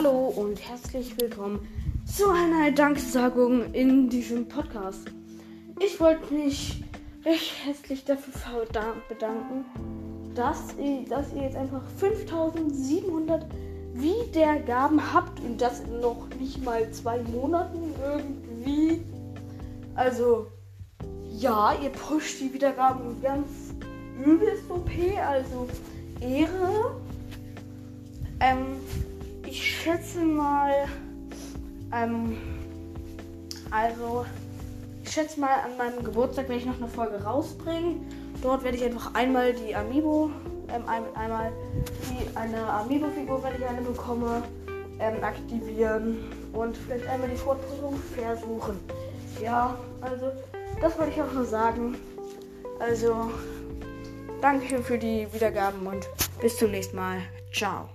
Hallo und herzlich willkommen zu einer Danksagung in diesem Podcast. Ich wollte mich recht herzlich dafür bedanken, dass ihr, dass ihr jetzt einfach 5700 Wiedergaben habt und das in noch nicht mal zwei Monaten irgendwie. Also, ja, ihr pusht die Wiedergaben ganz übelst OP, also Ehre. Ähm, ich schätze mal, ähm, also, ich schätze mal, an meinem Geburtstag werde ich noch eine Folge rausbringen. Dort werde ich einfach einmal die Amiibo, ähm, ein, einmal die, eine Amiibo-Figur, wenn ich eine bekomme, ähm, aktivieren und vielleicht einmal die Fortbildung versuchen. Ja, also, das wollte ich auch nur sagen. Also, Dankeschön für die Wiedergaben und bis zum nächsten Mal. Ciao.